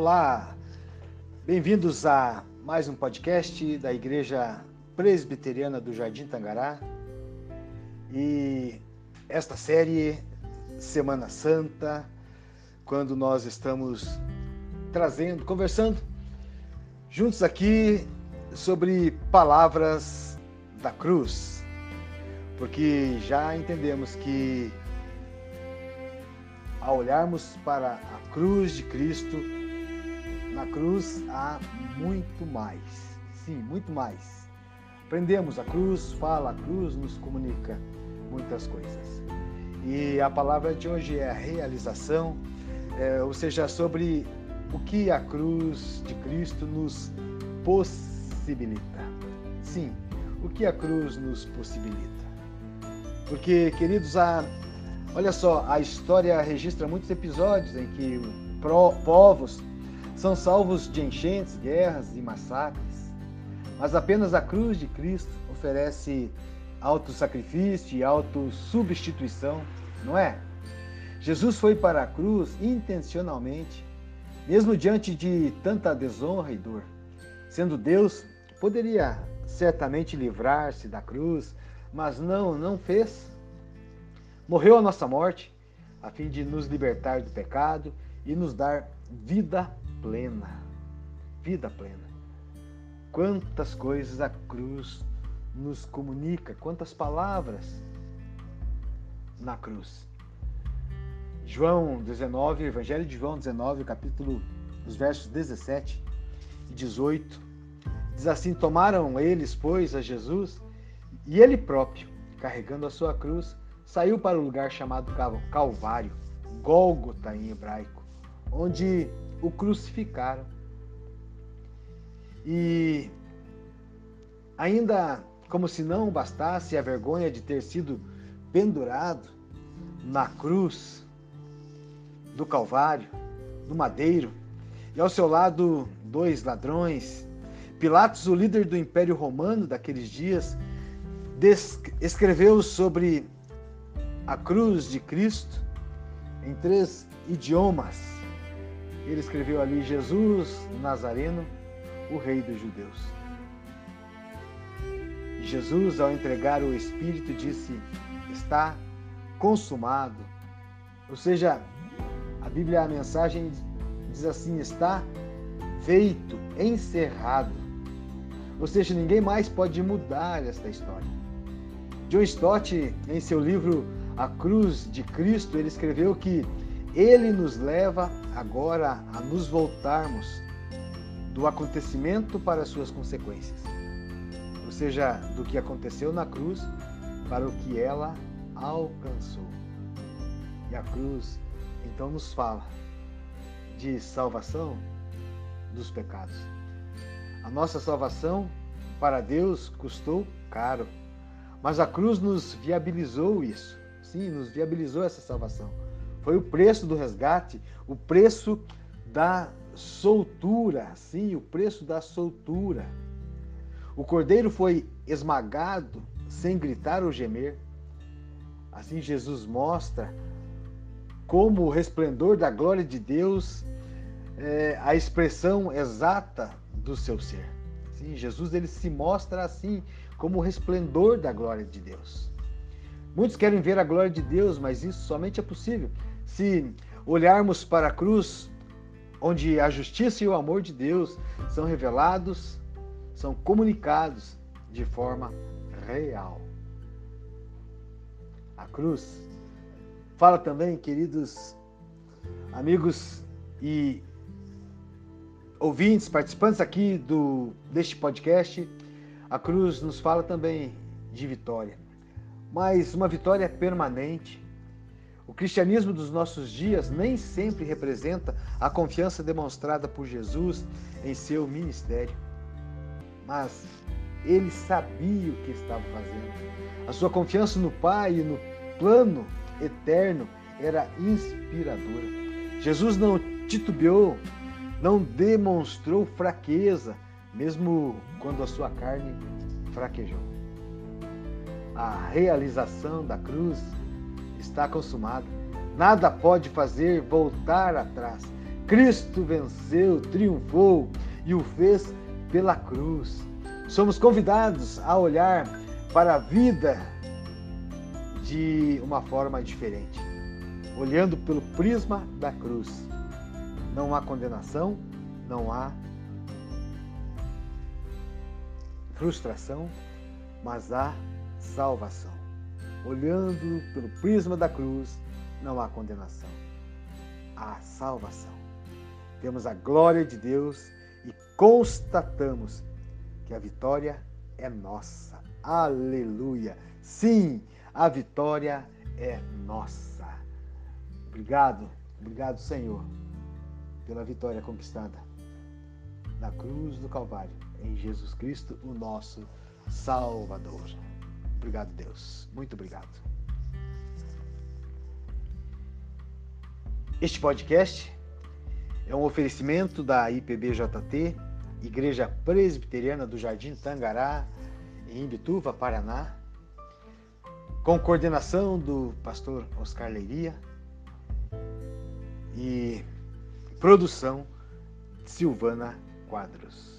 Olá, bem-vindos a mais um podcast da Igreja Presbiteriana do Jardim Tangará. E esta série Semana Santa, quando nós estamos trazendo, conversando juntos aqui sobre palavras da cruz, porque já entendemos que ao olharmos para a cruz de Cristo, na cruz há muito mais. Sim, muito mais. Aprendemos a cruz, fala a cruz, nos comunica muitas coisas. E a palavra de hoje é a realização, é, ou seja, sobre o que a cruz de Cristo nos possibilita. Sim, o que a cruz nos possibilita. Porque, queridos, a, olha só, a história registra muitos episódios em que povos são salvos de enchentes, guerras e massacres. Mas apenas a cruz de Cristo oferece autossacrifício e autossubstituição, não é? Jesus foi para a cruz intencionalmente, mesmo diante de tanta desonra e dor. Sendo Deus, poderia certamente livrar-se da cruz, mas não, não fez. Morreu a nossa morte, a fim de nos libertar do pecado e nos dar vida plena. Vida plena. Quantas coisas a cruz nos comunica, quantas palavras na cruz. João 19, Evangelho de João 19, capítulo, os versos 17 e 18, diz assim: Tomaram eles, pois, a Jesus, e ele próprio, carregando a sua cruz, saiu para o lugar chamado Calvário, Gólgota em hebraico, onde o crucificaram. E ainda como se não bastasse a vergonha de ter sido pendurado na cruz do Calvário, no madeiro, e ao seu lado dois ladrões. Pilatos, o líder do Império Romano daqueles dias, escreveu sobre a cruz de Cristo em três idiomas ele escreveu ali Jesus Nazareno, o Rei dos Judeus. Jesus, ao entregar o Espírito, disse: Está consumado. Ou seja, a Bíblia, a mensagem diz assim: Está feito, encerrado. Ou seja, ninguém mais pode mudar esta história. John Stott, em seu livro A Cruz de Cristo, ele escreveu que ele nos leva agora a nos voltarmos do acontecimento para as suas consequências. Ou seja, do que aconteceu na cruz para o que ela alcançou. E a cruz então nos fala de salvação dos pecados. A nossa salvação para Deus custou caro, mas a cruz nos viabilizou isso. Sim, nos viabilizou essa salvação. Foi o preço do resgate, o preço da soltura, sim, o preço da soltura. O cordeiro foi esmagado sem gritar ou gemer. Assim Jesus mostra como o resplendor da glória de Deus é a expressão exata do seu ser. Sim, Jesus ele se mostra assim como o resplendor da glória de Deus. Muitos querem ver a glória de Deus, mas isso somente é possível se olharmos para a cruz, onde a justiça e o amor de Deus são revelados, são comunicados de forma real. A cruz fala também, queridos amigos e ouvintes, participantes aqui do deste podcast, a cruz nos fala também de vitória. Mas uma vitória permanente, o cristianismo dos nossos dias nem sempre representa a confiança demonstrada por Jesus em seu ministério. Mas ele sabia o que estava fazendo. A sua confiança no Pai e no plano eterno era inspiradora. Jesus não titubeou, não demonstrou fraqueza, mesmo quando a sua carne fraquejou. A realização da cruz está consumado. Nada pode fazer voltar atrás. Cristo venceu, triunfou e o fez pela cruz. Somos convidados a olhar para a vida de uma forma diferente, olhando pelo prisma da cruz. Não há condenação, não há frustração, mas há salvação. Olhando pelo prisma da cruz, não há condenação, há salvação. Temos a glória de Deus e constatamos que a vitória é nossa. Aleluia! Sim, a vitória é nossa. Obrigado, obrigado, Senhor, pela vitória conquistada na cruz do Calvário, em Jesus Cristo, o nosso Salvador. Obrigado, Deus. Muito obrigado. Este podcast é um oferecimento da IPBJT, Igreja Presbiteriana do Jardim Tangará, em Imbituva, Paraná, com coordenação do pastor Oscar Leiria e produção Silvana Quadros.